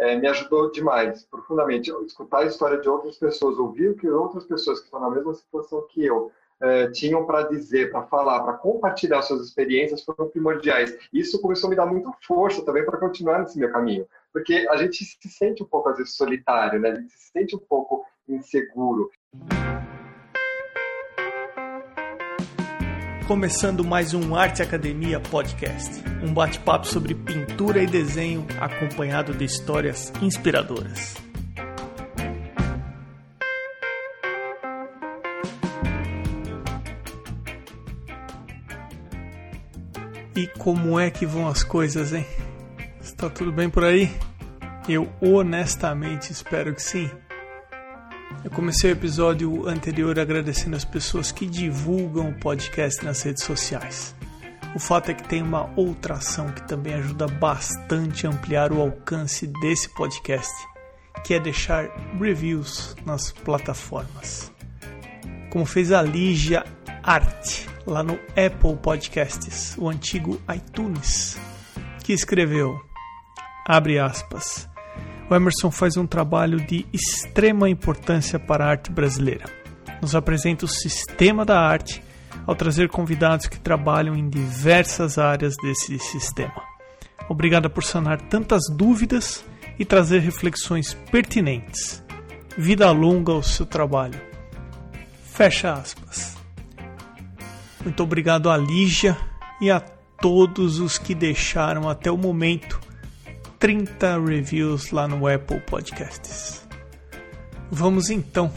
é, me ajudou demais, profundamente. Escutar a história de outras pessoas, ouvir o que outras pessoas que estão na mesma situação que eu é, tinham para dizer, para falar, para compartilhar suas experiências foram primordiais. Isso começou a me dar muita força também para continuar nesse meu caminho, porque a gente se sente um pouco às vezes solitário, né? A gente se sente um pouco inseguro. Começando mais um Arte Academia Podcast, um bate-papo sobre pintura e desenho acompanhado de histórias inspiradoras. E como é que vão as coisas, hein? Está tudo bem por aí? Eu honestamente espero que sim. Eu comecei o episódio anterior agradecendo as pessoas que divulgam o podcast nas redes sociais. O fato é que tem uma outra ação que também ajuda bastante a ampliar o alcance desse podcast, que é deixar reviews nas plataformas. Como fez a Lígia Art lá no Apple Podcasts, o antigo iTunes, que escreveu, abre aspas, o Emerson faz um trabalho de extrema importância para a arte brasileira. Nos apresenta o sistema da arte ao trazer convidados que trabalham em diversas áreas desse sistema. Obrigada por sanar tantas dúvidas e trazer reflexões pertinentes. Vida longa ao seu trabalho. Fecha aspas. Muito obrigado a Lígia e a todos os que deixaram até o momento 30 reviews lá no Apple Podcasts. Vamos então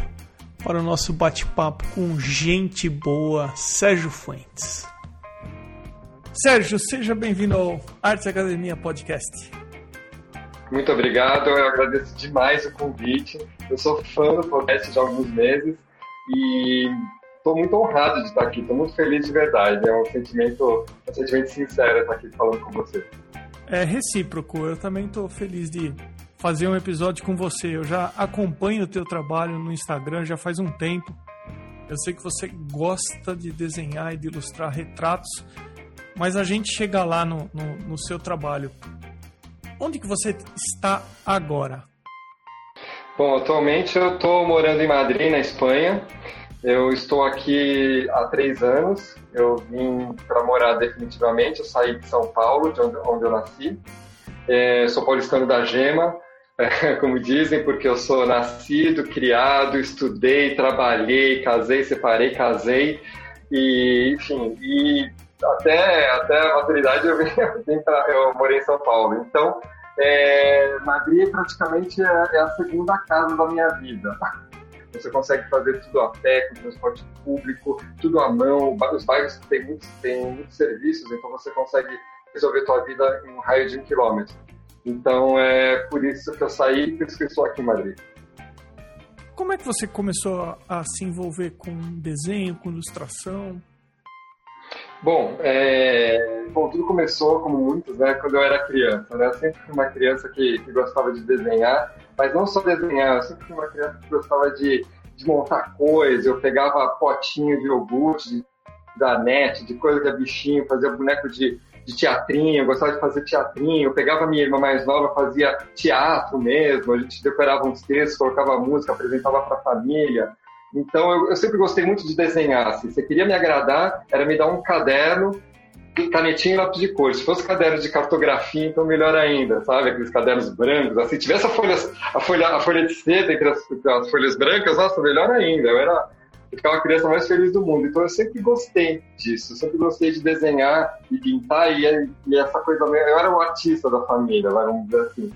para o nosso bate-papo com gente boa, Sérgio Fuentes. Sérgio, seja bem-vindo ao Arte Academia Podcast. Muito obrigado, eu agradeço demais o convite. Eu sou fã do podcast de alguns meses e estou muito honrado de estar aqui, estou muito feliz de verdade. É um sentimento, um sentimento sincero estar aqui falando com você é recíproco. Eu também estou feliz de fazer um episódio com você. Eu já acompanho o teu trabalho no Instagram já faz um tempo. Eu sei que você gosta de desenhar e de ilustrar retratos, mas a gente chega lá no, no, no seu trabalho. Onde que você está agora? Bom, atualmente eu estou morando em Madrid, na Espanha. Eu estou aqui há três anos. Eu vim para morar definitivamente. Eu saí de São Paulo, de onde, onde eu nasci. É, sou paulistano da Gema, é, como dizem, porque eu sou nascido, criado, estudei, trabalhei, casei, separei, casei. E, enfim, e até, até a maturidade eu, vim, pra, eu morei em São Paulo. Então, é, Madrid praticamente é, é a segunda casa da minha vida. Você consegue fazer tudo a pé, com transporte público, tudo à mão. Os bairros têm muitos, têm muitos serviços, então você consegue resolver sua vida em um raio de um quilômetro. Então é por isso que eu saí e por isso que estou aqui em Madrid. Como é que você começou a se envolver com desenho, com ilustração? Bom, é... Bom, tudo começou, como muitos, né, quando eu era criança. Né? Eu sempre fui uma criança que, que gostava de desenhar, mas não só desenhar, eu sempre fui uma criança que gostava de, de montar coisas. Eu pegava potinho de iogurte, da net, de coisa que é bichinho, fazia boneco de, de teatrinho, gostava de fazer teatrinho. Eu pegava minha irmã mais nova, fazia teatro mesmo, a gente decorava uns textos, colocava música, apresentava para a família. Então eu, eu, sempre gostei muito de desenhar. Assim. Se você queria me agradar, era me dar um caderno, canetinha e lápis de cor. Se fosse caderno de cartografia, então melhor ainda, sabe? Aqueles cadernos brancos. Assim, se tivesse a folha, a folha, a folha de seda entre as, as folhas brancas, nossa, melhor ainda. Eu era eu ficava a criança mais feliz do mundo. Então eu sempre gostei disso, eu sempre gostei de desenhar e pintar e, e essa coisa. Eu era o artista da família, vamos dizer assim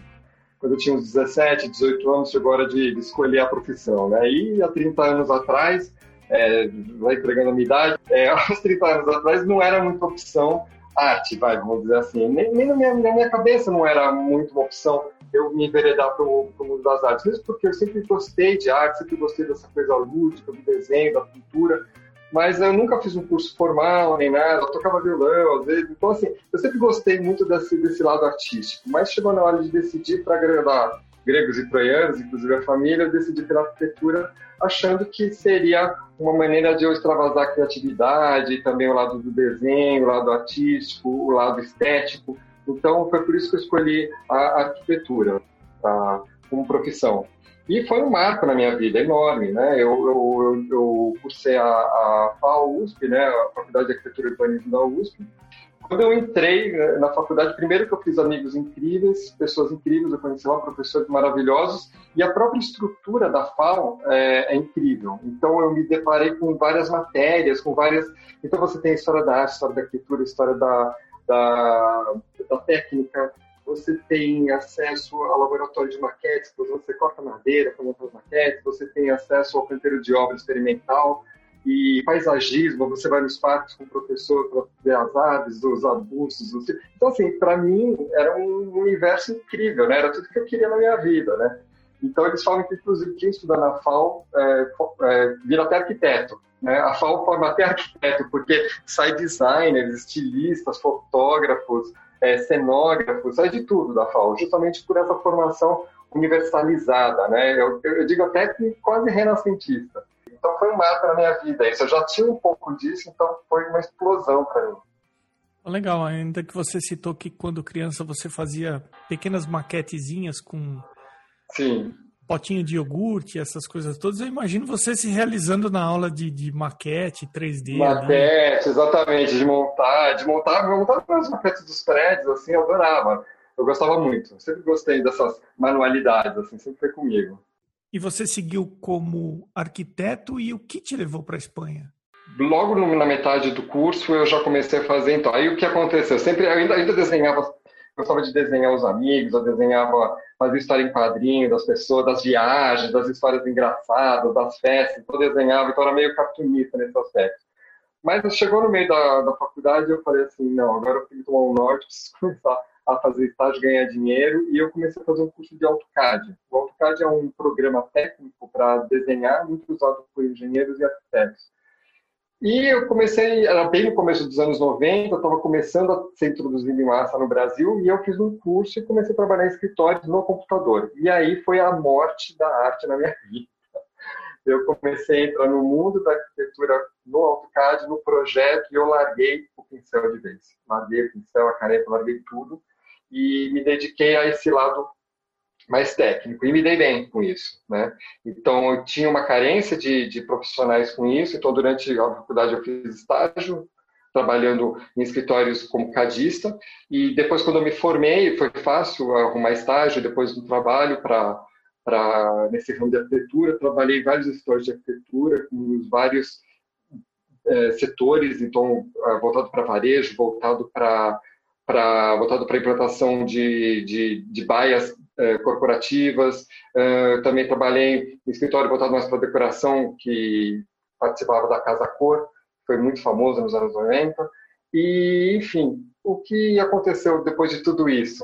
quando eu tinha uns 17, 18 anos, chegou a hora de, de escolher a profissão, né? E há 30 anos atrás, é, vai entregando a minha idade, é, há 30 anos atrás não era muita opção. Arte, vai, vamos dizer assim. Nem, nem na, minha, na minha cabeça não era muito uma opção eu me enveredar para o mundo das artes, mesmo porque eu sempre gostei de arte, sempre gostei dessa coisa lúdica, do desenho, da pintura, mas eu nunca fiz um curso formal nem nada, eu tocava violão às vezes, então assim, eu sempre gostei muito desse, desse lado artístico, mas chegou na hora de decidir para agradar gregos e troianos, inclusive a família, eu decidi pela arquitetura, achando que seria uma maneira de eu extravasar a criatividade, também o lado do desenho, o lado artístico, o lado estético, então foi por isso que eu escolhi a arquitetura. pra, como profissão. E foi um marco na minha vida, enorme, né? Eu, eu, eu, eu cursei a, a FAO USP, né? A Faculdade de Arquitetura e Urbanismo da USP. Quando eu entrei né, na faculdade, primeiro que eu fiz amigos incríveis, pessoas incríveis, eu conheci lá professores maravilhosos, e a própria estrutura da FAO é, é incrível. Então eu me deparei com várias matérias, com várias... Então você tem a história da arte, história da arquitetura, história da, da, da técnica, você tem acesso ao laboratório de maquetes, você corta madeira para montar as maquetes, você tem acesso ao canteiro de obra experimental e paisagismo, você vai nos parques com o professor para ver as aves, os arbustos. Os... Então, assim, para mim era um universo incrível, né? Era tudo que eu queria na minha vida, né? Então, eles falam que, inclusive, quem estuda na FAO é, é, vira até arquiteto. Né? A FAO forma até arquiteto, porque sai designers, estilistas, fotógrafos, é, cenógrafos, sai de tudo da FAO, justamente por essa formação universalizada, né? Eu, eu digo até que quase renascentista. Então foi um marco na minha vida. Isso eu já tinha um pouco disso, então foi uma explosão para mim. Legal, ainda que você citou que quando criança você fazia pequenas maquetezinhas com Sim. potinho de iogurte, essas coisas todas, eu imagino você se realizando na aula de, de maquete 3D. Maquete, né? exatamente, de montar, de montar, montar as maquetes dos prédios, assim, eu adorava. Eu gostava muito, eu sempre gostei dessas manualidades, assim, sempre foi comigo. E você seguiu como arquiteto e o que te levou para a Espanha? Logo na metade do curso eu já comecei a fazer, então, aí o que aconteceu? Sempre, eu ainda, ainda desenhava, gostava de desenhar os amigos, eu desenhava, fazia história em quadrinho das pessoas, das viagens, das histórias engraçadas, das festas, então eu desenhava, então era meio cartunista nesse aspecto. Mas chegou no meio da, da faculdade e eu falei assim, não, agora eu tenho que tomar um norte, preciso começar a fazer estágio, ganhar dinheiro, e eu comecei a fazer um curso de AutoCAD. O AutoCAD é um programa técnico para desenhar, muito usado por engenheiros e arquitetos. E eu comecei, era bem no começo dos anos 90, eu estava começando a ser introduzido em massa no Brasil, e eu fiz um curso e comecei a trabalhar em escritórios no computador. E aí foi a morte da arte na minha vida. Eu comecei a entrar no mundo da arquitetura no AutoCAD, no projeto, e eu larguei o pincel de vez. Larguei o pincel, a caneta, larguei tudo e me dediquei a esse lado mais técnico e me dei bem com isso, né? Então eu tinha uma carência de, de profissionais com isso, então durante a faculdade eu fiz estágio trabalhando em escritórios como cadista e depois quando eu me formei foi fácil arrumar estágio depois do trabalho para para nesse ramo de arquitetura trabalhei em vários escritórios de arquitetura com vários é, setores então voltado para varejo voltado para para voltado para implantação de, de, de baias eh, corporativas. Uh, também trabalhei em escritório voltado mais para decoração, que participava da Casa Cor, foi muito famoso nos anos 90. E, enfim, o que aconteceu depois de tudo isso?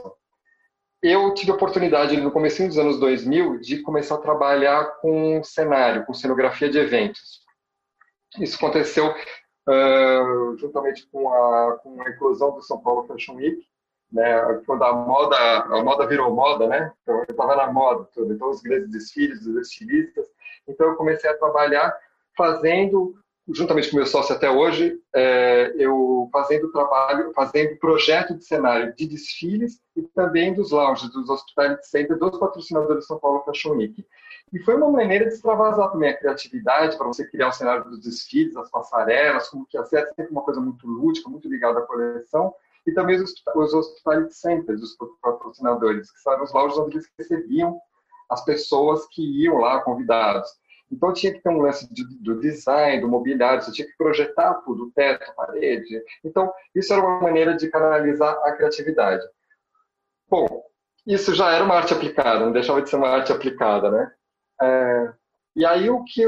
Eu tive a oportunidade, no começo dos anos 2000, de começar a trabalhar com cenário, com cenografia de eventos. Isso aconteceu juntamente com a, com a inclusão do São Paulo Fashion Week, né, quando a moda, a moda virou moda, né, então eu estava na moda, tudo, então os grandes desfiles, os estilistas, então eu comecei a trabalhar fazendo, juntamente com meu sócio até hoje, é, eu fazendo trabalho, fazendo projeto de cenário de desfiles e também dos lounges, dos hospitality centers, dos patrocinadores do São Paulo Fashion Week. E foi uma maneira de extravasar também a criatividade para você criar o cenário dos desfiles, as passarelas, como que ia ser sempre uma coisa muito lúdica, muito ligada à coleção. E também os, os hospitality centers, os patrocinadores, que são os lojas onde eles recebiam as pessoas que iam lá, convidados. Então tinha que ter um lance de, do design, do mobiliário, você tinha que projetar tudo, teto, parede. Então isso era uma maneira de canalizar a criatividade. Bom, isso já era uma arte aplicada, não deixava de ser uma arte aplicada, né? É, e aí o que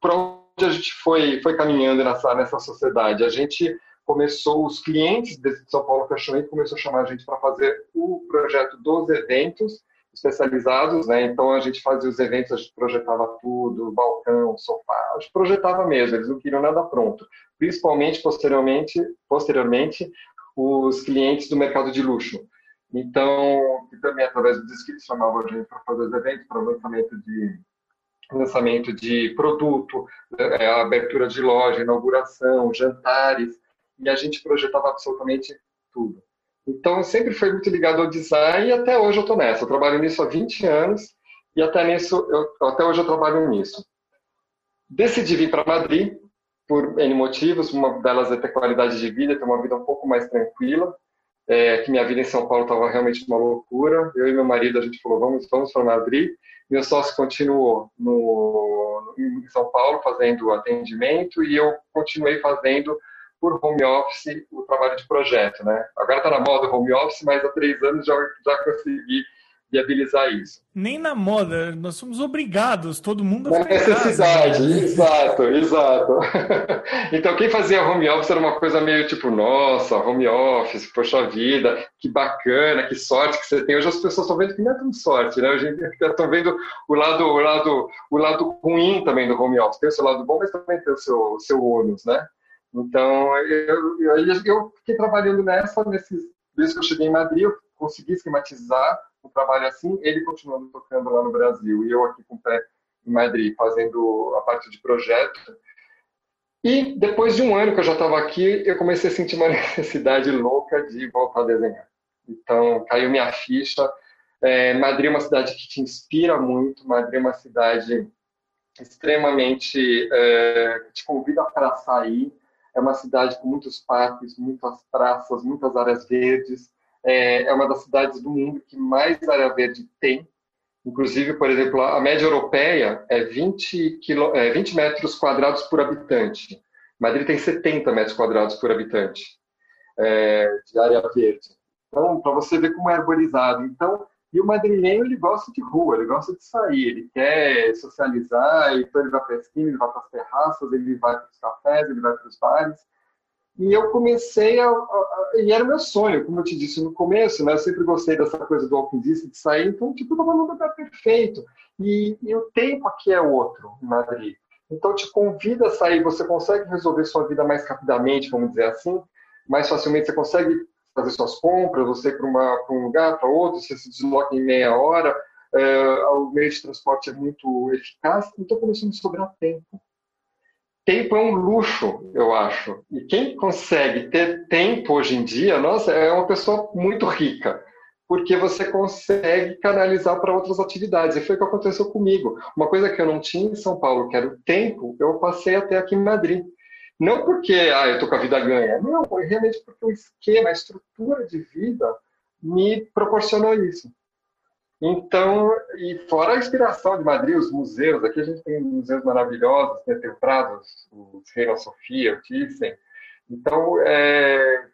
para onde a gente foi foi caminhando nessa nessa sociedade, a gente começou os clientes de São Paulo Fashion Week começou a chamar a gente para fazer o projeto dos eventos especializados, né? Então a gente fazia os eventos, a gente projetava tudo, balcão, sofá, a gente projetava mesmo, eles não queriam nada pronto. Principalmente posteriormente, posteriormente os clientes do mercado de luxo. Então, e também através do desfiles chamavam a gente para fazer os eventos, para lançamento de lançamento de produto, é, abertura de loja, inauguração, jantares, e a gente projetava absolutamente tudo. Então, sempre foi muito ligado ao design e até hoje eu estou nessa. Eu trabalho nisso há 20 anos e até, nisso, eu, até hoje eu trabalho nisso. Decidi vir para Madrid por N motivos, uma delas é ter qualidade de vida, ter uma vida um pouco mais tranquila, é, que minha vida em São Paulo estava realmente uma loucura. Eu e meu marido, a gente falou, vamos, vamos para Madrid. Meu sócio continuou no, em São Paulo fazendo atendimento e eu continuei fazendo por home office o trabalho de projeto, né? Agora está na moda home office, mas há três anos já, já consegui viabilizar isso. Nem na moda, nós somos obrigados, todo mundo a Na necessidade, exato, exato. então, quem fazia home office era uma coisa meio tipo, nossa, home office, poxa vida, que bacana, que sorte que você tem. Hoje as pessoas estão vendo que não é tão sorte, né? Hoje estão vendo o lado, o, lado, o lado ruim também do home office. Tem o seu lado bom, mas também tem o seu, o seu ônus, né? Então, eu, eu, eu fiquei trabalhando nessa, nesses, desde que eu cheguei em Madrid, eu consegui esquematizar um trabalho assim, ele continuando tocando lá no Brasil e eu aqui com o pé em Madrid, fazendo a parte de projeto. E depois de um ano que eu já estava aqui, eu comecei a sentir uma necessidade louca de voltar a desenhar. Então, caiu minha ficha. É, Madrid é uma cidade que te inspira muito, Madrid é uma cidade extremamente é, te convida para sair. É uma cidade com muitos parques, muitas praças, muitas áreas verdes é, é uma das cidades do mundo que mais área verde tem. Inclusive, por exemplo, a média europeia é 20, quilo, é 20 metros quadrados por habitante. Madrid tem 70 metros quadrados por habitante é, de área verde. Então, para você ver como é arborizado. Então, e o madrilenho, ele gosta de rua, ele gosta de sair, ele quer socializar, então ele vai para a esquina, ele vai para as terraças, ele vai para os cafés, ele vai para os bares. E eu comecei a, a, a, E era meu sonho, como eu te disse no começo, né? Eu sempre gostei dessa coisa do alpinista, de sair, então, tipo, estava num lugar perfeito. E, e, o tempo aqui é outro em Madrid. Então, te convida a sair, você consegue resolver sua vida mais rapidamente, vamos dizer assim, mais facilmente, você consegue fazer suas compras, você para um lugar, para outro, você se desloca em meia hora, é, o meio de transporte é muito eficaz, então começou a me sobrar tempo tempo é um luxo, eu acho. E quem consegue ter tempo hoje em dia, nossa, é uma pessoa muito rica, porque você consegue canalizar para outras atividades. E foi o que aconteceu comigo. Uma coisa que eu não tinha em São Paulo, que era o tempo, eu passei até aqui em Madrid. Não porque ah, eu estou com a vida ganha, não, realmente porque o esquema, a estrutura de vida me proporcionou isso. Então, e fora a inspiração de Madrid, os museus, aqui a gente tem museus maravilhosos, né? tem o Prado, o Reina Sofia, o Thyssen. Então, é,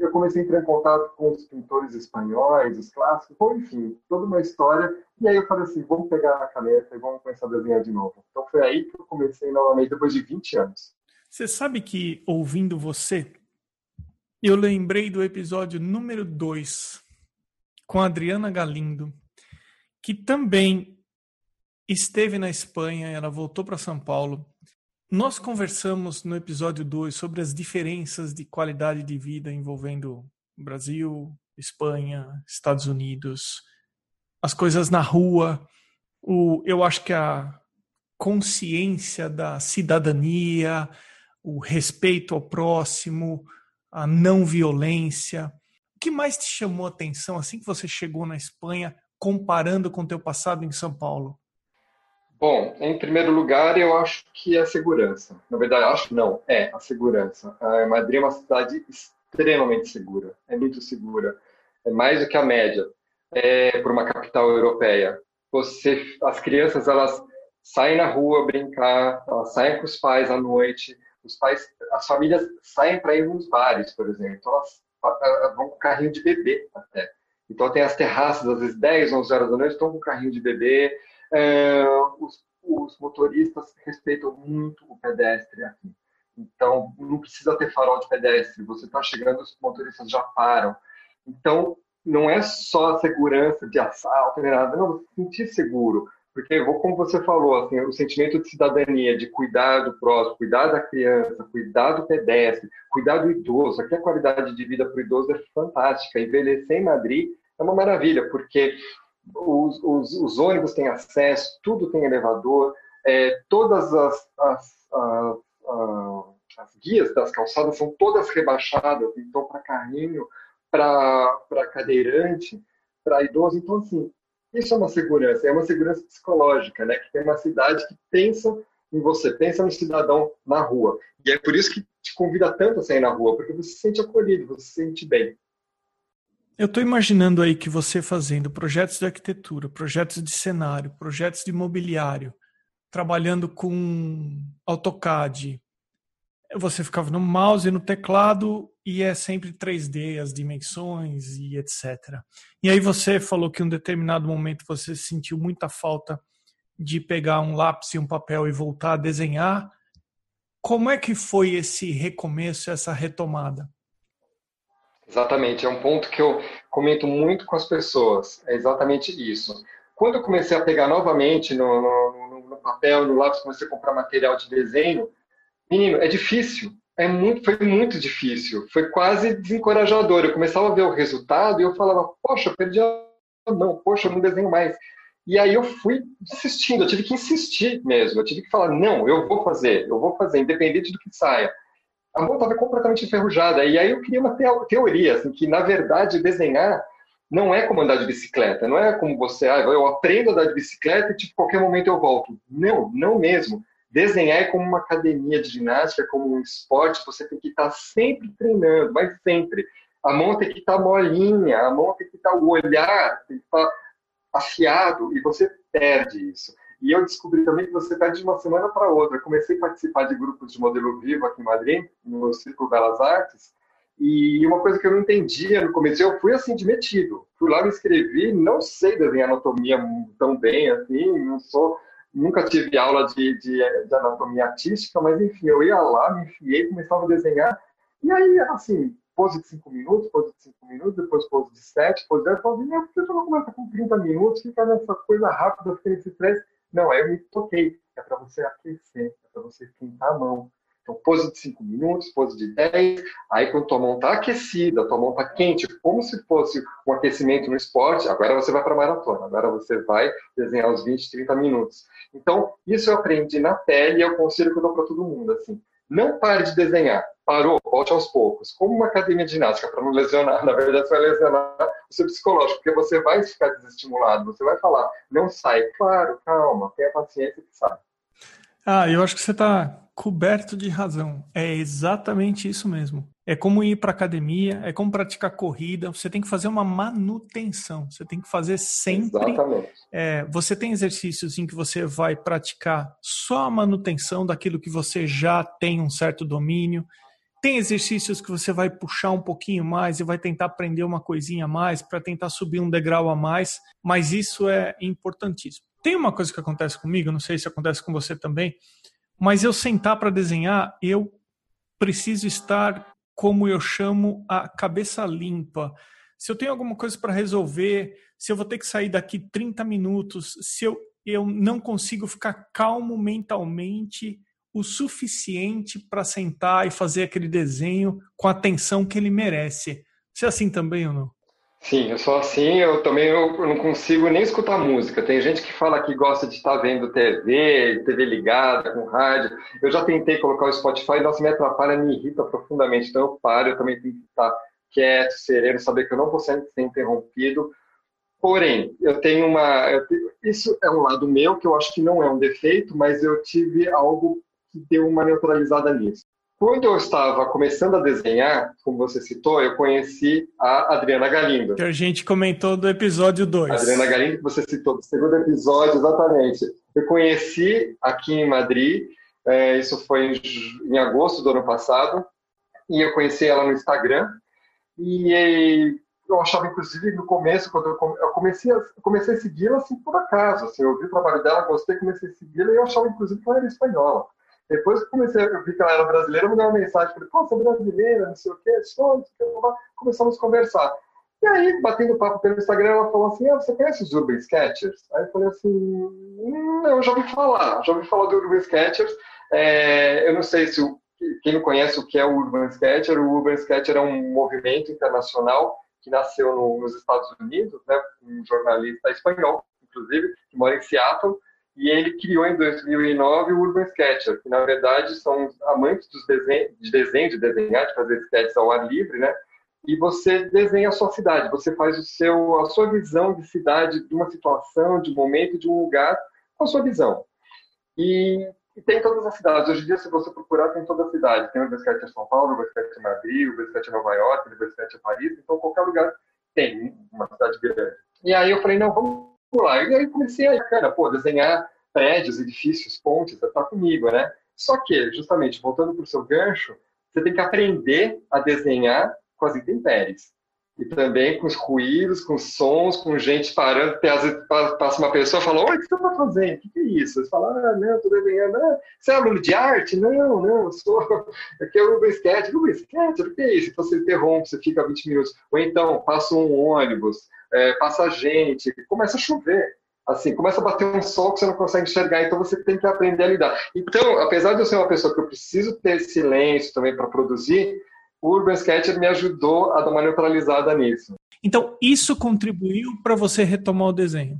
eu comecei a entrar em contato com os pintores espanhóis, os clássicos, bom, enfim, toda uma história. E aí eu falei assim, vamos pegar a caneta e vamos começar a desenhar de novo. Então foi aí que eu comecei novamente, depois de 20 anos. Você sabe que, ouvindo você, eu lembrei do episódio número 2, com a Adriana Galindo, que também esteve na Espanha, ela voltou para São Paulo. Nós conversamos no episódio 2 sobre as diferenças de qualidade de vida envolvendo Brasil, Espanha, Estados Unidos, as coisas na rua. O, eu acho que a consciência da cidadania, o respeito ao próximo, a não violência. O que mais te chamou a atenção assim que você chegou na Espanha comparando com o teu passado em São Paulo? Bom, em primeiro lugar, eu acho que é a segurança. Na verdade, acho não, é a segurança. A Madrid é uma cidade extremamente segura, é muito segura, é mais do que a média é, por uma capital europeia. Você, as crianças, elas saem na rua brincar, elas saem com os pais à noite, os pais, as famílias saem para ir nos bares, por exemplo, elas vão com carrinho de bebê até. Então tem as terraças, às vezes 10, 11 horas da noite, estão com carrinho de bebê. É, os, os, motoristas respeitam muito o pedestre aqui. Então não precisa ter farol de pedestre. Você está chegando, os motoristas já param. Então não é só a segurança de assalto, nem nada. Não, você se sentir seguro. Porque, como você falou, assim, o sentimento de cidadania, de cuidar do próximo, cuidar da criança, cuidar do pedestre, cuidar do idoso, aqui a qualidade de vida para o idoso é fantástica. Envelhecer em Madrid é uma maravilha, porque os, os, os ônibus têm acesso, tudo tem elevador, é, todas as, as, as, as, guias das calçadas são todas rebaixadas, então para carrinho, para cadeirante, para idoso. Então, assim, isso é uma segurança, é uma segurança psicológica, né? Que tem uma cidade que pensa em você, pensa no cidadão na rua. E é por isso que te convida tanto a sair na rua, porque você se sente acolhido, você se sente bem. Eu estou imaginando aí que você fazendo projetos de arquitetura, projetos de cenário, projetos de mobiliário, trabalhando com AutoCAD, você ficava no mouse e no teclado e é sempre 3D, as dimensões e etc. E aí você falou que em um determinado momento você sentiu muita falta de pegar um lápis e um papel e voltar a desenhar. Como é que foi esse recomeço, essa retomada? Exatamente, é um ponto que eu comento muito com as pessoas, é exatamente isso. Quando eu comecei a pegar novamente no, no, no papel, no lápis, comecei a comprar material de desenho, menino, é difícil, é muito, foi muito difícil, foi quase desencorajador. Eu começava a ver o resultado e eu falava, poxa, perdi a mão, poxa, eu não desenho mais. E aí eu fui insistindo, eu tive que insistir mesmo, eu tive que falar, não, eu vou fazer, eu vou fazer, independente do que saia. A mão estava completamente enferrujada, e aí eu queria uma teoria, assim, que na verdade desenhar não é como andar de bicicleta, não é como você, ah, eu aprendo a andar de bicicleta e tipo, qualquer momento eu volto. Não, não mesmo. Desenhar é como uma academia de ginástica, é como um esporte, você tem que estar sempre treinando, mas sempre. A mão tem que estar molinha, a mão tem que estar, o olhar tem que estar afiado e você perde isso. E eu descobri também que você perde de uma semana para outra. Comecei a participar de grupos de modelo vivo aqui em Madrid, no Círculo Belas Artes, e uma coisa que eu não entendia no começo, eu fui assim de metido. Fui lá, me inscrevi, não sei desenhar anatomia tão bem assim, não sou, nunca tive aula de, de, de anatomia artística, mas enfim, eu ia lá, me enfiei, começava a desenhar, e aí, assim, pose de 5 minutos, pose de 5 minutos, depois pose de 7, pose de 10, eu falei, não, por que eu não começa com 30 minutos, fica nessa coisa rápida, fica nesse estresse? Não, aí eu me toquei, é para você aquecer, é para você esquentar a mão. Então, pose de 5 minutos, pose de 10, aí quando tua mão está aquecida, tua mão está quente, como se fosse um aquecimento no esporte, agora você vai para a maratona, agora você vai desenhar os 20, 30 minutos. Então, isso eu aprendi na pele e é o conselho que eu dou para todo mundo, assim, não pare de desenhar. Parou, volte aos poucos. Como uma academia de ginástica, para não lesionar, na verdade, você vai lesionar seu psicológico, porque você vai ficar desestimulado, você vai falar, não sai. Claro, calma, tenha paciência que sai. Ah, eu acho que você está coberto de razão. É exatamente isso mesmo. É como ir para academia, é como praticar corrida. Você tem que fazer uma manutenção. Você tem que fazer sempre. Exatamente. É, você tem exercícios em que você vai praticar só a manutenção daquilo que você já tem um certo domínio. Tem exercícios que você vai puxar um pouquinho mais e vai tentar aprender uma coisinha a mais para tentar subir um degrau a mais. Mas isso é importantíssimo. Tem uma coisa que acontece comigo, não sei se acontece com você também, mas eu sentar para desenhar, eu preciso estar, como eu chamo, a cabeça limpa. Se eu tenho alguma coisa para resolver, se eu vou ter que sair daqui 30 minutos, se eu, eu não consigo ficar calmo mentalmente o suficiente para sentar e fazer aquele desenho com a atenção que ele merece. Você é assim também ou não? Sim, eu sou assim, eu também eu não consigo nem escutar música. Tem gente que fala que gosta de estar vendo TV, TV ligada, com rádio. Eu já tentei colocar o Spotify, nossa, me atrapalha, me irrita profundamente. Então eu paro, eu também tenho que estar quieto, sereno, saber que eu não vou ser interrompido. Porém, eu tenho uma. Eu tenho, isso é um lado meu que eu acho que não é um defeito, mas eu tive algo que deu uma neutralizada nisso. Quando eu estava começando a desenhar, como você citou, eu conheci a Adriana Galindo. Que a gente comentou do episódio 2. Adriana Galindo, que você citou do segundo episódio, exatamente. Eu conheci aqui em Madrid, é, isso foi em, em, agosto do ano passado, e eu conheci ela no Instagram. E, eu achava, inclusive, no começo, quando eu, comecei a, comecei a segui-la assim, por acaso. Assim, eu vi o trabalho dela, gostei, comecei a segui-la e eu achava, inclusive, que ela era espanhola. Depois que comecei, eu vi que ela era brasileira, eu mandei uma mensagem, falei, pô, você é brasileira, não sei o quê, sou, não sei o quê, começamos a conversar. E aí, batendo papo pelo Instagram, ela falou assim, ah, você conhece os Urban Sketchers? Aí eu falei assim, hum, eu já ouvi falar, já ouvi falar do Urban Sketchers, é, eu não sei se o, quem não conhece o que é o Urban Sketcher, o Urban Sketcher é um movimento internacional que nasceu no, nos Estados Unidos, né, um jornalista espanhol, inclusive, que mora em Seattle, e ele criou em 2009 o Urban Sketcher, que na verdade são amantes dos desenho, de desenho, de desenhar, de fazer sketches ao ar livre, né? e você desenha a sua cidade, você faz o seu, a sua visão de cidade, de uma situação, de um momento, de um lugar, com a sua visão. E, e tem todas as cidades. Hoje em dia, se você procurar, tem toda a cidade. Tem o Universidade em São Paulo, o Universidade em Madrid, o Universidade em Nova York, o Universidade em Paris. Então, qualquer lugar tem uma cidade grande. E aí eu falei, não, vamos lá. E aí comecei a, cara, pô, desenhar prédios, edifícios, pontes, tá comigo, né? Só que, justamente, voltando para o seu gancho, você tem que aprender a desenhar com as intempéries. E também com os ruídos, com os sons, com gente parando. Às vezes passa uma pessoa e fala: Oi, o que você está fazendo? O que, é isso? Você fala: Ah, não, estou desenhando. Ah, você é aluno de arte? Não, não, eu sou. Aqui é o Uber Sketch. Uber Sketch, o que é isso? Então você interrompe, você fica 20 minutos. Ou então passa um ônibus, é, passa gente, começa a chover assim, começa a bater um sol que você não consegue enxergar, então você tem que aprender a lidar. Então, apesar de eu ser uma pessoa que eu preciso ter silêncio também para produzir, o Urban Sketcher me ajudou a dar uma neutralizada nisso. Então, isso contribuiu para você retomar o desenho?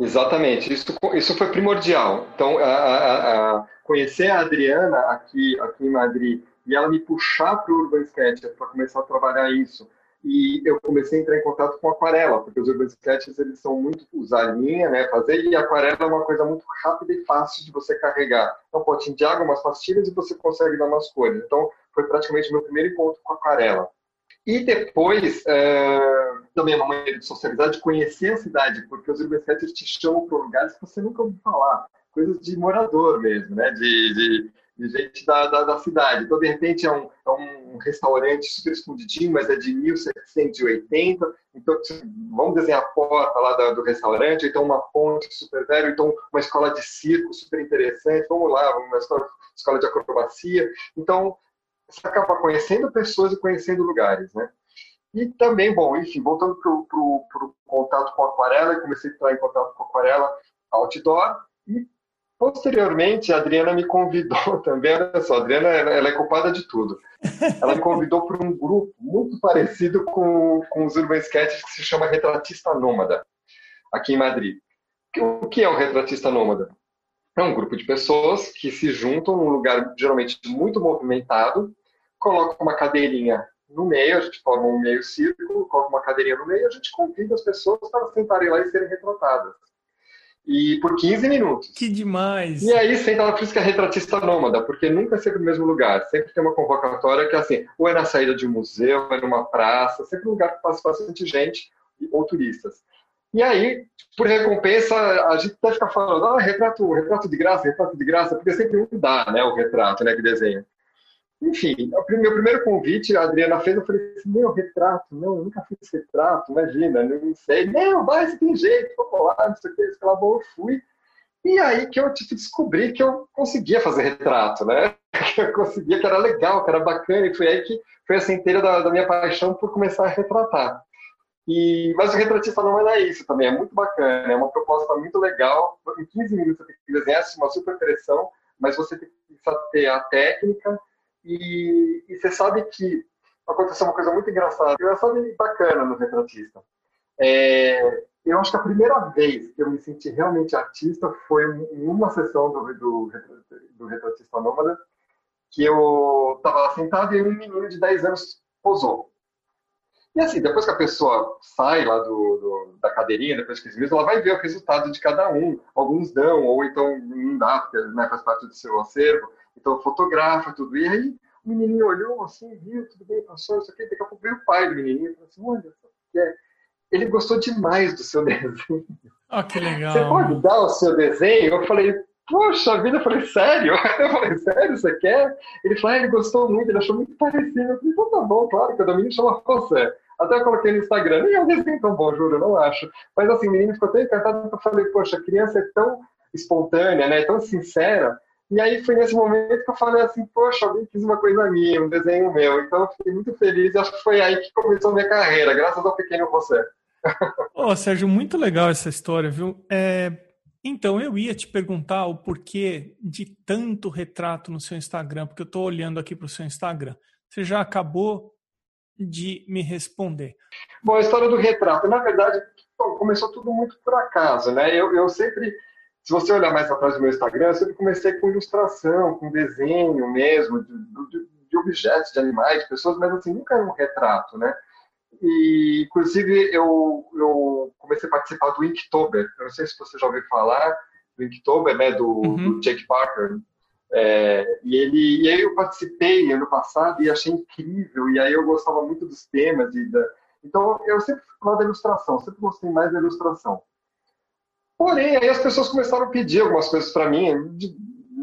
Exatamente, isso, isso foi primordial. Então, a, a, a conhecer a Adriana aqui, aqui em Madrid e ela me puxar para o Urban Sketcher para começar a trabalhar isso, e eu comecei a entrar em contato com aquarela, porque os urban sketches eles são muito usar linha, né, fazer, e aquarela é uma coisa muito rápida e fácil de você carregar. É um potinho de água, umas pastilhas e você consegue dar umas cores. Então, foi praticamente o meu primeiro encontro com aquarela. E depois, é, também é uma maneira de socializar, de conhecer a cidade, porque os urban sketches te chamam para lugares que você nunca ouviu falar, coisas de morador mesmo, né, de, de de gente da, da, da, cidade. Então, de repente, é um, é um restaurante super escondidinho, mas é de 1780. Então, vamos desenhar a porta lá do, do restaurante, então uma ponte super velha, então uma escola de circo super interessante. Vamos lá, uma escola, escola de acrobacia. Então, você acaba conhecendo pessoas e conhecendo lugares, né? E também, bom, enfim, voltando para o contato com a aquarela, comecei a entrar em contato com a aquarela outdoor, e Posteriormente, a Adriana me convidou também, olha só, a Adriana ela é culpada de tudo. Ela me convidou para um grupo muito parecido com, com os Urban Sketches, que se chama Retratista Nômada, aqui em Madrid. O que é o Retratista Nômada? É um grupo de pessoas que se juntam num lugar geralmente muito movimentado, colocam uma cadeirinha no meio, a gente forma um meio círculo, coloca uma cadeirinha no meio a gente convida as pessoas para sentarem lá e serem retratadas e por 15 minutos. Que demais! E aí senta que é retratista nômada, porque nunca é sempre no mesmo lugar. Sempre tem uma convocatória que é assim, ou é na saída de um museu, ou é numa praça, sempre um lugar que passa bastante gente ou turistas. E aí, por recompensa, a gente até fica falando, ah, retrato, retrato de graça, retrato de graça, porque sempre um dá, né, o retrato, né, que desenha. Enfim, o meu primeiro convite, a Adriana fez, eu falei assim, meu, retrato, não, eu nunca fiz retrato, imagina, não sei. Não, você tem jeito, vou lá, não sei o que, sei lá, eu fui. E aí que eu tipo, descobri que eu conseguia fazer retrato, né? Que eu conseguia, que era legal, que era bacana, e foi aí que foi essa inteira da, da minha paixão por começar a retratar. E, mas o retratista não é isso também, é muito bacana, é uma proposta muito legal. Em 15 minutos você tem que desenhar uma super pressão, mas você tem que ter a técnica, e, e, você sabe que aconteceu uma coisa muito engraçada, engraçada e bacana no retratista. É, eu acho que a primeira vez que eu me senti realmente artista foi em uma sessão do, do, do Retratista Nômada, que eu estava sentado e um menino de 10 anos posou. E assim, depois que a pessoa sai lá do, do, da cadeirinha, depois de 15 minutos, ela vai ver o resultado de cada um. Alguns dão, ou então não dá, porque né, faz parte do seu acervo. Então fotografa tudo. E aí o menininho olhou assim, viu, tudo bem, passou, isso aqui. Daqui a pouco veio o pai do menininho e falou assim: olha, é. ele gostou demais do seu desenho. Oh, que legal. Você pode dar o seu desenho? Eu falei, poxa vida, eu falei, sério? Eu falei, sério, você quer? Ele falou, ah, ele gostou muito, ele achou muito parecido. Eu falei, então tá bom, claro, que o menino chama você. Até eu coloquei no Instagram, nem é um desenho tão bom, juro, não acho. Mas assim, o menino ficou tão encantado que eu falei, poxa, a criança é tão espontânea, né, tão sincera, e aí foi nesse momento que eu falei assim, poxa, alguém quis uma coisa minha, um desenho meu. Então eu fiquei muito feliz e acho que foi aí que começou a minha carreira, graças ao pequeno você. Ô, oh, Sérgio, muito legal essa história, viu? É... Então, eu ia te perguntar o porquê de tanto retrato no seu Instagram, porque eu estou olhando aqui para o seu Instagram. Você já acabou de me responder. Bom, a história do retrato, na verdade, começou tudo muito por acaso, né? Eu, eu sempre se você olhar mais atrás do meu Instagram, eu sempre comecei com ilustração, com desenho mesmo, de, de, de objetos, de animais, de pessoas, mas assim, nunca era um retrato, né? E, inclusive, eu, eu comecei a participar do Inktober. Eu não sei se você já ouviu falar do Inktober, né, do, uhum. do Jake Parker. É, e, ele, e aí eu participei ano passado e achei incrível. E aí eu gostava muito dos temas. E da, então, eu sempre fui da ilustração, sempre gostei mais da ilustração. Porém, aí as pessoas começaram a pedir algumas coisas para mim, de,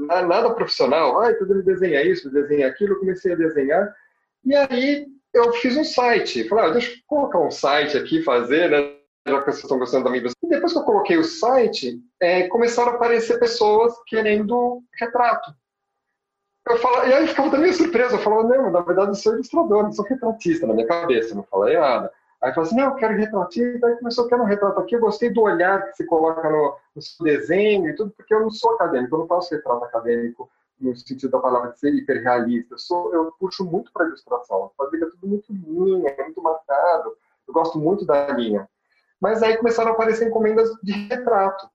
nada profissional. Ah, tudo me desenha isso, desenha aquilo. Eu comecei a desenhar. E aí eu fiz um site. Falei, ah, deixa eu colocar um site aqui, fazer, né? Já que vocês estão gostando da minha E depois que eu coloquei o site, é, começaram a aparecer pessoas querendo retrato. Eu falo, e aí ficava também surpresa. Eu falava, não, na verdade eu sou ilustrador, não sou retratista na minha cabeça, não falei nada. Aí falou assim, não, eu quero retratista. Aí começou, eu quero um retrato aqui. Eu gostei do olhar que se coloca no, no seu desenho e tudo, porque eu não sou acadêmico, eu não faço retrato acadêmico no sentido da palavra de ser hiperrealista. Eu, sou, eu puxo muito para a ilustração. A vida é tudo muito linha, é muito marcado. Eu gosto muito da linha. Mas aí começaram a aparecer encomendas de retrato.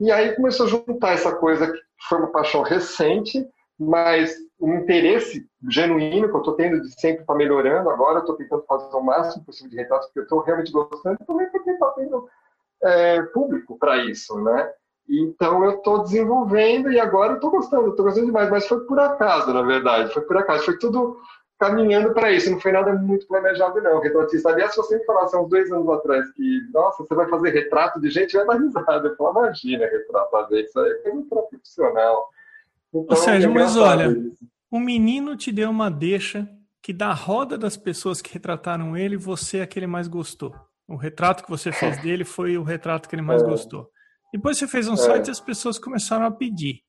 E aí começou a juntar essa coisa que foi uma paixão recente, mas um interesse genuíno que eu estou tendo de sempre estar tá melhorando. Agora eu estou tentando fazer o máximo possível de retratos, porque eu estou realmente gostando, também porque está tendo é, público para isso, né? Então eu estou desenvolvendo e agora eu estou gostando, estou gostando demais, mas foi por acaso, na verdade, foi por acaso, foi tudo caminhando para isso, não foi nada muito planejado não, retratista. Aliás, se você me falasse há uns dois anos atrás que, nossa, você vai fazer retrato de gente, ia dar risada, eu falava, imagina retrato a ver, isso aí é coisa profissional. Então, Ou seja, mas olha, o menino te deu uma deixa que da roda das pessoas que retrataram ele, você é aquele mais gostou. O retrato que você fez dele foi o retrato que ele mais é. gostou. Depois você fez um é. site e as pessoas começaram a pedir.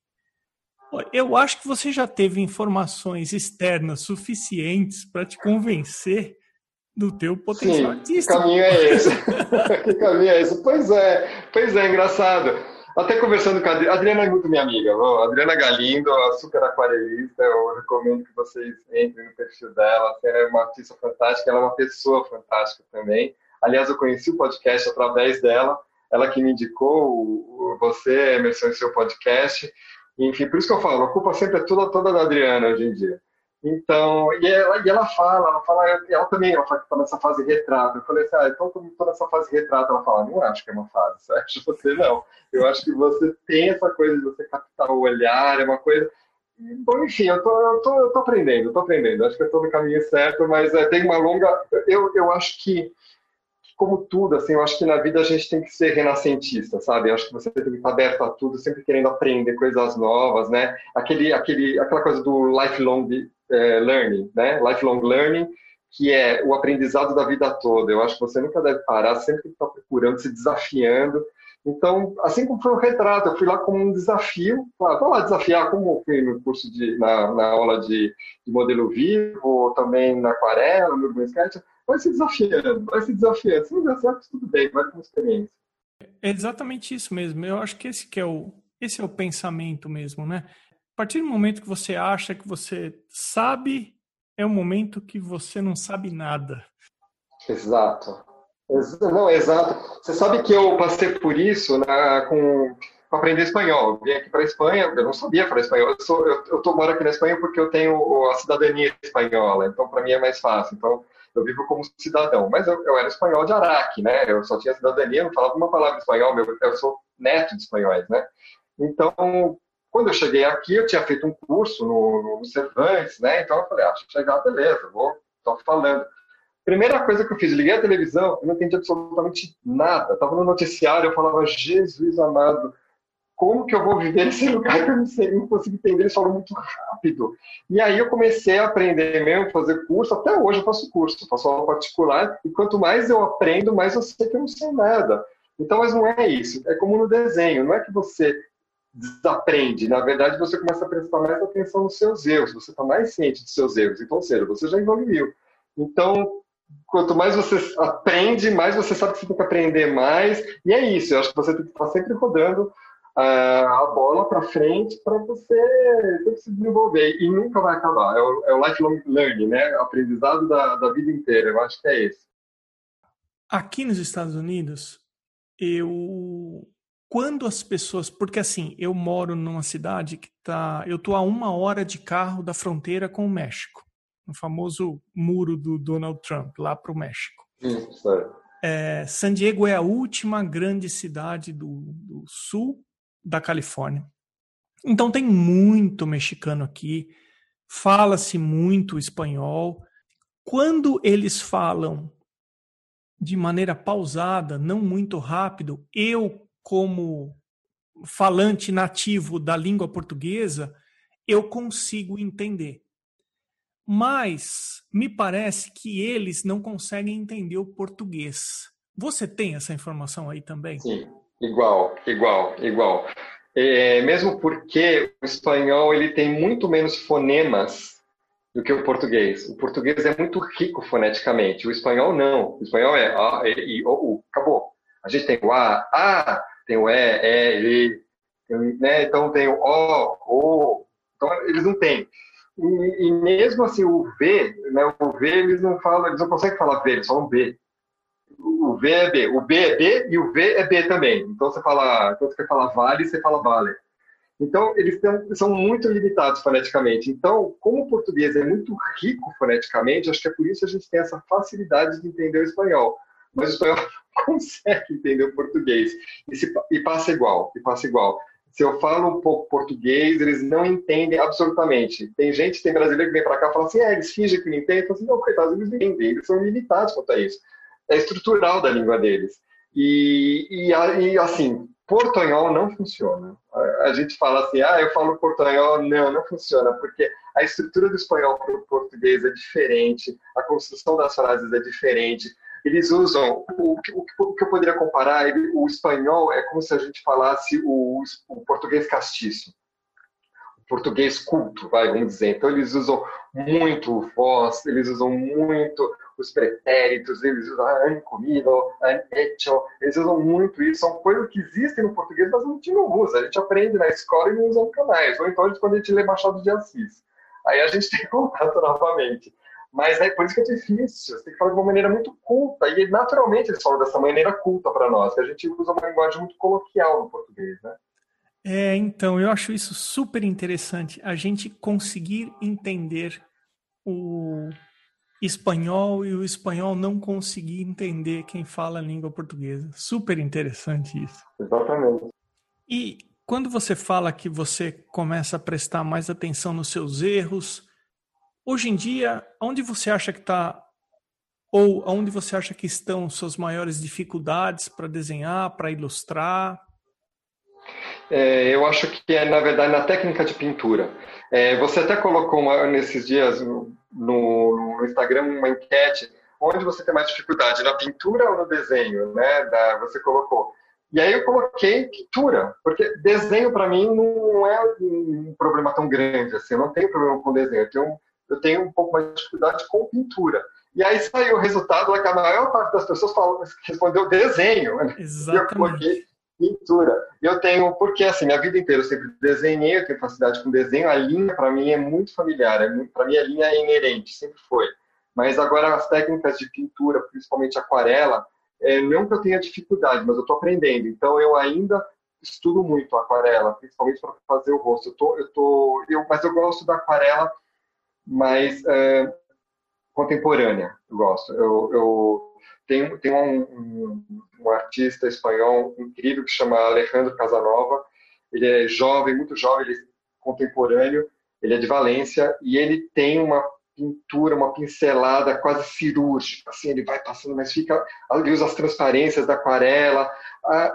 Eu acho que você já teve informações externas suficientes para te convencer do teu potencial Sim, artístico. Que caminho é esse? que caminho é esse? Pois é, pois é, engraçado. Até conversando com a Adriana, a Adriana é muito minha amiga. A Adriana Galindo, a super aquarelista, eu recomendo que vocês entrem no perfil dela. Ela é uma artista fantástica, ela é uma pessoa fantástica também. Aliás, eu conheci o podcast através dela ela que me indicou você, Emerson, em seu podcast. Enfim, por isso que eu falo, a culpa sempre é toda, toda da Adriana hoje em dia. Então, e ela, e ela fala, ela fala, ela também, ela fala que está nessa fase retrato. Eu falei assim, ah, então estou nessa fase retrato. Ela fala, não acho que é uma fase, você acha você não. Eu acho que você tem essa coisa de você captar o olhar, é uma coisa. Bom, enfim, eu tô, eu tô, eu tô aprendendo, tô aprendendo. Acho que eu estou no caminho certo, mas é, tem uma longa. Eu, eu acho que como tudo, assim, eu acho que na vida a gente tem que ser renascentista, sabe? Eu acho que você tem que estar aberto a tudo, sempre querendo aprender coisas novas, né? Aquele, aquele, aquela coisa do lifelong uh, learning, né? Lifelong learning, que é o aprendizado da vida toda. Eu acho que você nunca deve parar, sempre tem que estar procurando, se desafiando. Então, assim como foi o retrato, eu fui lá como um desafio, claro, vou lá desafiar, como fui no curso de, na, na aula de, de modelo vivo, também na aquarela, no Urban Sketch, vai se desafiando, vai se desafiando. Se não der certo, tudo bem, vai com experiência. É exatamente isso mesmo. Eu acho que esse que é o, esse é o pensamento mesmo, né? A partir do momento que você acha que você sabe, é o momento que você não sabe nada. Exato. Não, exato. Você sabe que eu passei por isso né, com, com aprender espanhol. Eu vim aqui para a Espanha, eu não sabia falar espanhol. Eu, sou, eu, eu tô, moro aqui na Espanha porque eu tenho a cidadania espanhola, então para mim é mais fácil. Então, eu vivo como cidadão. Mas eu, eu era espanhol de Araque, né? Eu só tinha cidadania, não falava uma palavra espanhol, meu, eu sou neto de espanhóis, né? Então, quando eu cheguei aqui, eu tinha feito um curso no, no Cervantes, né? Então eu falei, ah, chegar, beleza, vou, tô falando. Primeira coisa que eu fiz, liguei a televisão, eu não entendi absolutamente nada. Estava no noticiário, eu falava, Jesus amado, como que eu vou viver nesse lugar que eu não sei, não consigo entender, eles falam muito rápido. E aí eu comecei a aprender mesmo, fazer curso, até hoje eu faço curso, faço aula particular, e quanto mais eu aprendo, mais eu sei que eu não sei nada. Então, mas não é isso, é como no desenho, não é que você desaprende, na verdade você começa a prestar mais atenção nos seus erros, você está mais ciente dos seus erros, então, ou seja, você já evoluiu. Então, quanto mais você aprende, mais você sabe que você tem que aprender mais, e é isso, eu acho que você tem que estar sempre rodando a bola para frente para você se desenvolver e nunca vai acabar. É o, é o lifelong learning, né? O aprendizado da, da vida inteira. Eu acho que é esse. Aqui nos Estados Unidos, eu quando as pessoas, porque assim, eu moro numa cidade que tá, eu tô a uma hora de carro da fronteira com o México. no famoso muro do Donald Trump, lá para o México. Isso, é, San Diego é a última grande cidade do, do sul da Califórnia. Então tem muito mexicano aqui, fala-se muito espanhol. Quando eles falam de maneira pausada, não muito rápido, eu, como falante nativo da língua portuguesa, eu consigo entender. Mas me parece que eles não conseguem entender o português. Você tem essa informação aí também? Sim, igual, igual, igual. É, mesmo porque o espanhol ele tem muito menos fonemas do que o português. O português é muito rico foneticamente, o espanhol não. O espanhol é A, E, I, O, U, acabou. A gente tem o A, A, tem o E, E, E, né? então tem o O, O, então eles não têm. E, e, mesmo assim, o V, né, o V eles não falam, eles não conseguem falar V, eles falam B. O V é B, o B é B e o V é B também. Então você fala, quando você quer falar vale, você fala vale. Então, eles são muito limitados foneticamente. Então, como o português é muito rico foneticamente, acho que é por isso que a gente tem essa facilidade de entender o espanhol. Mas o espanhol consegue entender o português. E, se, e passa igual, e passa igual. Se eu falo um pouco português, eles não entendem absolutamente. Tem gente, tem brasileiro que vem para cá e fala assim, é, eles fingem que não entendem. Eu falo assim, não, coitados, eles entendem, eles são limitados quanto a isso. É estrutural da língua deles. E, e, e assim, portanhol não funciona. A gente fala assim, ah, eu falo portanhol, não, não funciona, porque a estrutura do espanhol para o português é diferente, a construção das frases é diferente. Eles usam, o, o, o que eu poderia comparar, ele, o espanhol é como se a gente falasse o, o português castiço português culto, vai, vamos dizer. Então, eles usam muito voz, eles usam muito os pretéritos, eles usam han comido, han hecho, eles usam muito isso, são coisas que existem no português, mas a gente não usa, a gente aprende na escola e não usa nunca mais, ou então quando a gente lê Machado de Assis. Aí a gente tem contato novamente. Mas é por isso que é difícil, você tem que falar de uma maneira muito culta, e naturalmente eles falam dessa maneira culta para nós, que a gente usa uma linguagem muito coloquial no português, né? É, então, eu acho isso super interessante, a gente conseguir entender o espanhol e o espanhol não conseguir entender quem fala a língua portuguesa. Super interessante isso. Exatamente. E quando você fala que você começa a prestar mais atenção nos seus erros, hoje em dia, onde você acha que está ou onde você acha que estão suas maiores dificuldades para desenhar, para ilustrar? É, eu acho que é, na verdade, na técnica de pintura. É, você até colocou uma, nesses dias no, no, Instagram uma enquete onde você tem mais dificuldade, na pintura ou no desenho, né? Da, você colocou. E aí eu coloquei pintura, porque desenho para mim não é um problema tão grande assim. Eu não tenho problema com desenho, eu tenho, eu tenho um pouco mais de dificuldade com pintura. E aí saiu o resultado que a maior parte das pessoas falou, respondeu desenho. Né? Exatamente. E eu coloquei pintura. Eu tenho, porque assim, minha vida inteira eu sempre desenhei, eu tenho facilidade com desenho, a linha para mim é muito familiar, é para mim a linha é inerente, sempre foi. Mas agora as técnicas de pintura, principalmente aquarela, é, não que eu tenha dificuldade, mas eu estou aprendendo. Então eu ainda estudo muito aquarela, principalmente para fazer o rosto. Eu tô, eu tô, eu, mas eu gosto da aquarela mais é, contemporânea. Eu gosto. Eu, eu tem, tem um, um, um, artista espanhol incrível que chama Alejandro Casanova. Ele é jovem, muito jovem, ele é contemporâneo, ele é de Valência e ele tem uma pintura, uma pincelada quase cirúrgica, assim, ele vai passando, mas fica, ele usa as transparências da aquarela,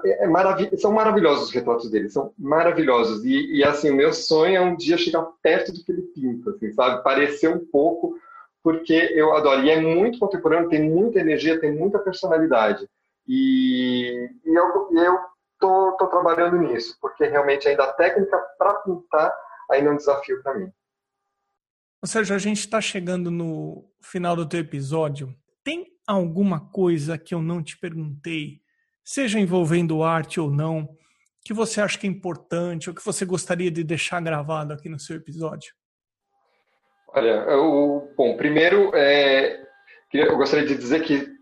é, é são maravilhosos os retratos dele, são maravilhosos, e, e, assim, o meu sonho é um dia chegar perto do que ele pinta, assim, sabe, parecer um pouco porque eu adoro. E é muito contemporâneo, tem muita energia, tem muita personalidade. E, e eu, eu tô, tô trabalhando nisso, porque realmente ainda a técnica para pintar ainda é um desafio para mim. Seja, a gente está chegando no final do teu episódio. Tem alguma coisa que eu não te perguntei, seja envolvendo arte ou não, que você acha que é importante ou que você gostaria de deixar gravado aqui no seu episódio? Olha, eu, bom, primeiro, é, eu gostaria de dizer que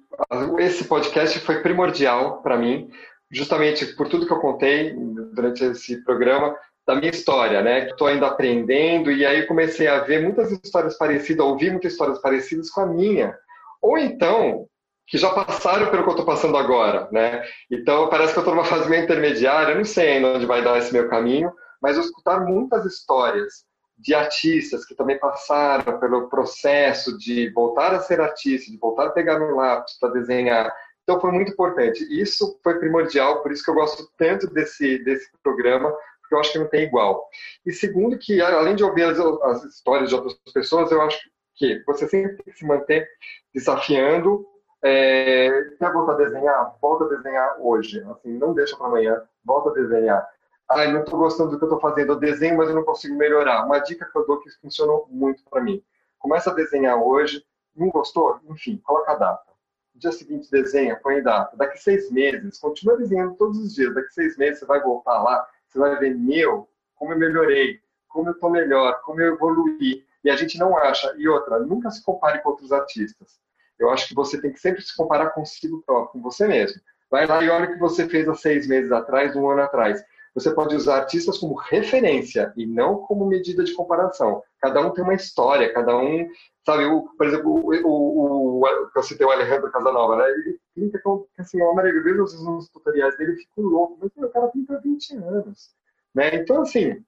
esse podcast foi primordial para mim, justamente por tudo que eu contei durante esse programa, da minha história, né? Estou ainda aprendendo e aí comecei a ver muitas histórias parecidas, a ouvir muitas histórias parecidas com a minha. Ou então que já passaram pelo que eu estou passando agora, né? Então parece que eu estou numa fase meio intermediária, não sei ainda onde vai dar esse meu caminho, mas eu escutar muitas histórias de artistas que também passaram pelo processo de voltar a ser artista, de voltar a pegar no lápis para desenhar. Então foi muito importante. Isso foi primordial, por isso que eu gosto tanto desse, desse programa, porque eu acho que não tem igual. E segundo, que além de ouvir as, as histórias de outras pessoas, eu acho que você sempre tem que se manter desafiando. É, quer voltar a desenhar? Volta a desenhar hoje. Assim, não deixa para amanhã. Volta a desenhar. Ai, não estou gostando do que eu estou fazendo. Eu desenho, mas eu não consigo melhorar. Uma dica que eu dou que funcionou muito para mim. Começa a desenhar hoje. Não gostou? Enfim, coloca a data. No dia seguinte desenha, põe data. Daqui seis meses, continua desenhando todos os dias. Daqui seis meses você vai voltar lá, você vai ver, meu, como eu melhorei, como eu estou melhor, como eu evoluí. E a gente não acha. E outra, nunca se compare com outros artistas. Eu acho que você tem que sempre se comparar consigo próprio, com você mesmo. Vai lá e olha o que você fez há seis meses atrás, um ano atrás. Você pode usar artistas como referência e não como medida de comparação. Cada um tem uma história, cada um, sabe, o, por exemplo, o, o, o, eu citei o Alejandro Casanova, né? Ele pinta com, assim, uma maravilha, nos tutoriais dele, fica louco, mas o cara pinta há 20 anos, né? Então, assim,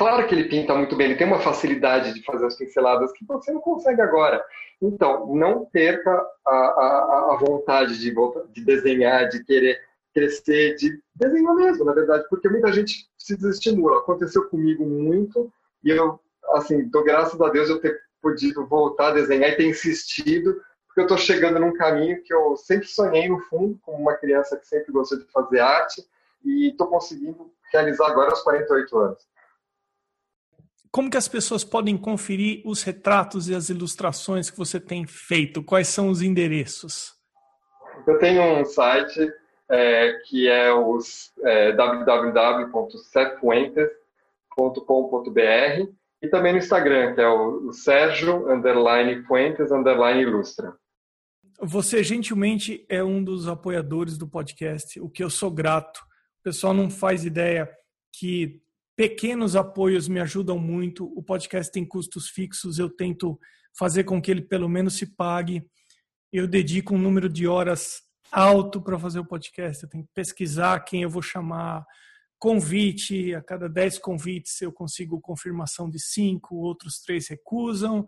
Claro que ele pinta muito bem, ele tem uma facilidade de fazer as pinceladas que você não consegue agora. Então, não perca a, a, a vontade de, de desenhar, de querer crescer, de desenhar mesmo, na verdade, porque muita gente se desestimula. Aconteceu comigo muito e eu, assim, dou graças a Deus eu ter podido voltar a desenhar e ter insistido, porque eu estou chegando num caminho que eu sempre sonhei no fundo, como uma criança que sempre gostou de fazer arte, e estou conseguindo realizar agora aos 48 anos. Como que as pessoas podem conferir os retratos e as ilustrações que você tem feito? Quais são os endereços? Eu tenho um site é, que é o é, e também no Instagram, que é o, o Sérgio underline Fuentes underline Ilustra. Você gentilmente é um dos apoiadores do podcast, o que eu sou grato. O pessoal não faz ideia que Pequenos apoios me ajudam muito. O podcast tem custos fixos, eu tento fazer com que ele pelo menos se pague. Eu dedico um número de horas alto para fazer o podcast. Eu tenho que pesquisar quem eu vou chamar, convite. A cada 10 convites eu consigo confirmação de cinco, outros três recusam,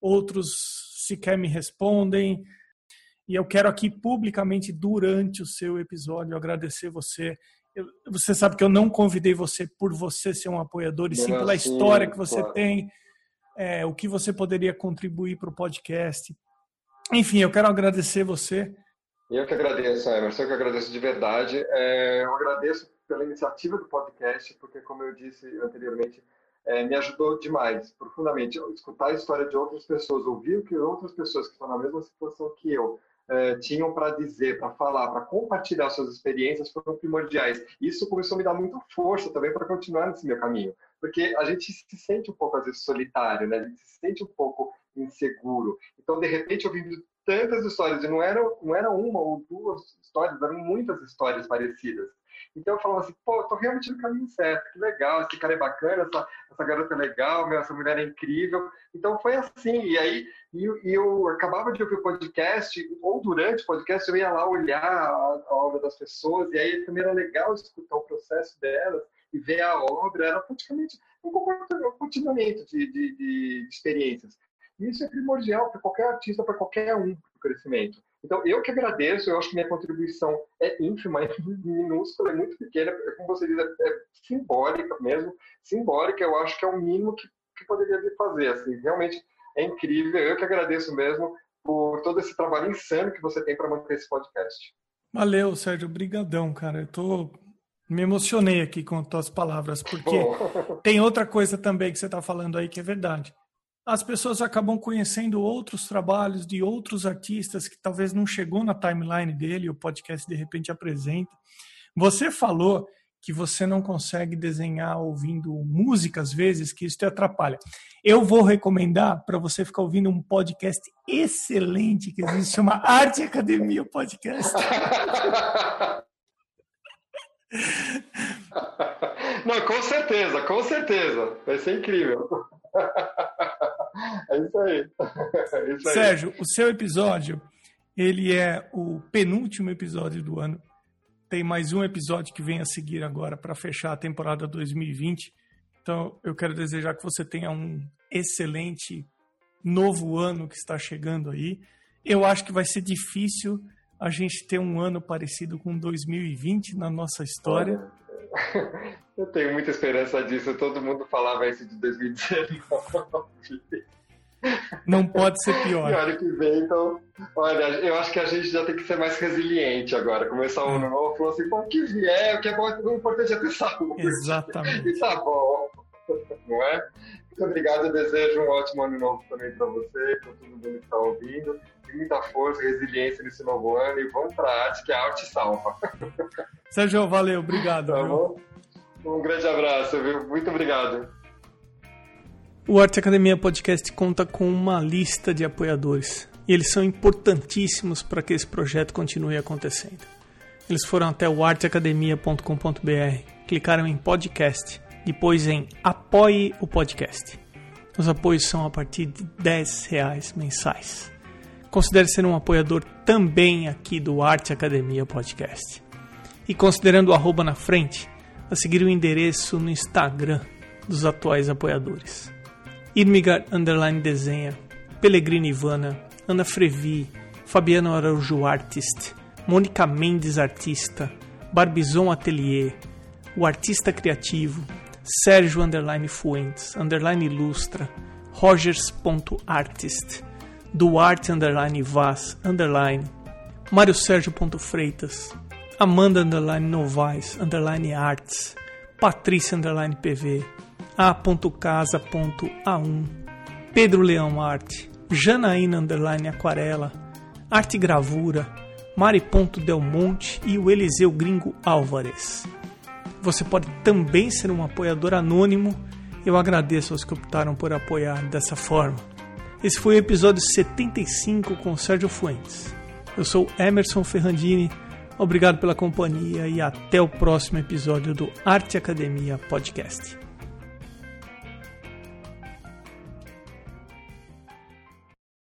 outros sequer me respondem. E eu quero aqui publicamente, durante o seu episódio, agradecer você eu, você sabe que eu não convidei você por você ser um apoiador, e sim pela história que você tem, é, o que você poderia contribuir para o podcast. Enfim, eu quero agradecer você. Eu que agradeço, Emerson, eu que agradeço de verdade. É, eu agradeço pela iniciativa do podcast, porque, como eu disse anteriormente, é, me ajudou demais, profundamente. Escutar a história de outras pessoas, ouvir o que outras pessoas que estão na mesma situação que eu eh, tinham para dizer, para falar, para compartilhar suas experiências foram primordiais. Isso começou a me dar muita força também para continuar nesse meu caminho, porque a gente se sente um pouco às vezes solitário, né? A gente se sente um pouco inseguro. Então, de repente, ouvindo tantas histórias, e não era, não era uma ou duas histórias, eram muitas histórias parecidas. Então eu falava assim, pô, tô realmente no caminho certo, que legal, esse cara é bacana, essa, essa garota é legal, meu, essa mulher é incrível. Então foi assim, e aí e, e eu acabava de ouvir o podcast, ou durante o podcast eu ia lá olhar a, a obra das pessoas, e aí também era legal escutar o processo delas e ver a obra, era praticamente um continuamento de, de, de experiências. Isso é primordial para qualquer artista, para qualquer um, para o crescimento. Então, eu que agradeço, eu acho que minha contribuição é ínfima, é minúscula, é muito pequena, é, como você diz, é, é simbólica mesmo, simbólica, eu acho que é o mínimo que, que poderia fazer, assim, realmente é incrível, eu que agradeço mesmo por todo esse trabalho insano que você tem para manter esse podcast. Valeu, Sérgio, brigadão, cara, eu tô... Me emocionei aqui com as tuas palavras, porque tem outra coisa também que você está falando aí que é verdade as pessoas acabam conhecendo outros trabalhos de outros artistas que talvez não chegou na timeline dele, o podcast de repente apresenta. Você falou que você não consegue desenhar ouvindo música às vezes, que isso te atrapalha. Eu vou recomendar para você ficar ouvindo um podcast excelente que existe, chama Arte Academia Podcast. Não, com certeza, com certeza. Vai ser incrível. É isso aí. É isso aí. Sérgio, o seu episódio, ele é o penúltimo episódio do ano. Tem mais um episódio que vem a seguir agora para fechar a temporada 2020. Então, eu quero desejar que você tenha um excelente novo ano que está chegando aí. Eu acho que vai ser difícil a gente ter um ano parecido com 2020 na nossa história. Eu tenho muita esperança disso. Todo mundo falava isso de 2019. Não pode ser pior. E olha que vem, então. Olha, eu acho que a gente já tem que ser mais resiliente agora. Começar um ano novo, falou assim: o que vier, o que é bom, o importante é ter saúde. Exatamente. E tá bom. Não é? Muito obrigado. Eu desejo um ótimo ano novo também para você, para todo mundo que está ouvindo. E muita força, resiliência nesse novo ano. E vamos para a arte, que a arte salva. Sérgio, valeu. Obrigado. Tá bom? Um grande abraço, viu? Muito obrigado. O Arte Academia Podcast conta com uma lista de apoiadores e eles são importantíssimos para que esse projeto continue acontecendo. Eles foram até o arteacademia.com.br, clicaram em podcast, depois em apoie o podcast. Os apoios são a partir de 10 reais mensais. Considere ser um apoiador também aqui do Arte Academia Podcast. E considerando o arroba na frente, a seguir o endereço no Instagram dos atuais apoiadores. Irmigar Underline Desenha, Pellegrini Ivana, Ana Frevi, Fabiano Araújo Artist, Mônica Mendes Artista, Barbizon Atelier, O Artista Criativo, Sérgio Underline Fuentes, Underline Ilustra, Rogers.artist, Duarte Underline Vaz, Underline, Mário Sérgio.freitas, Amanda Underline Novaes, Underline Arts, Patrícia Underline PV, a.casa.a1, Pedro Leão Arte, Janaína Underline Aquarela, Arte Gravura, Mari.del Monte e o Eliseu Gringo Álvares. Você pode também ser um apoiador anônimo. Eu agradeço aos que optaram por apoiar dessa forma. Esse foi o episódio 75 com Sérgio Fuentes. Eu sou Emerson Ferrandini. Obrigado pela companhia e até o próximo episódio do Arte Academia Podcast.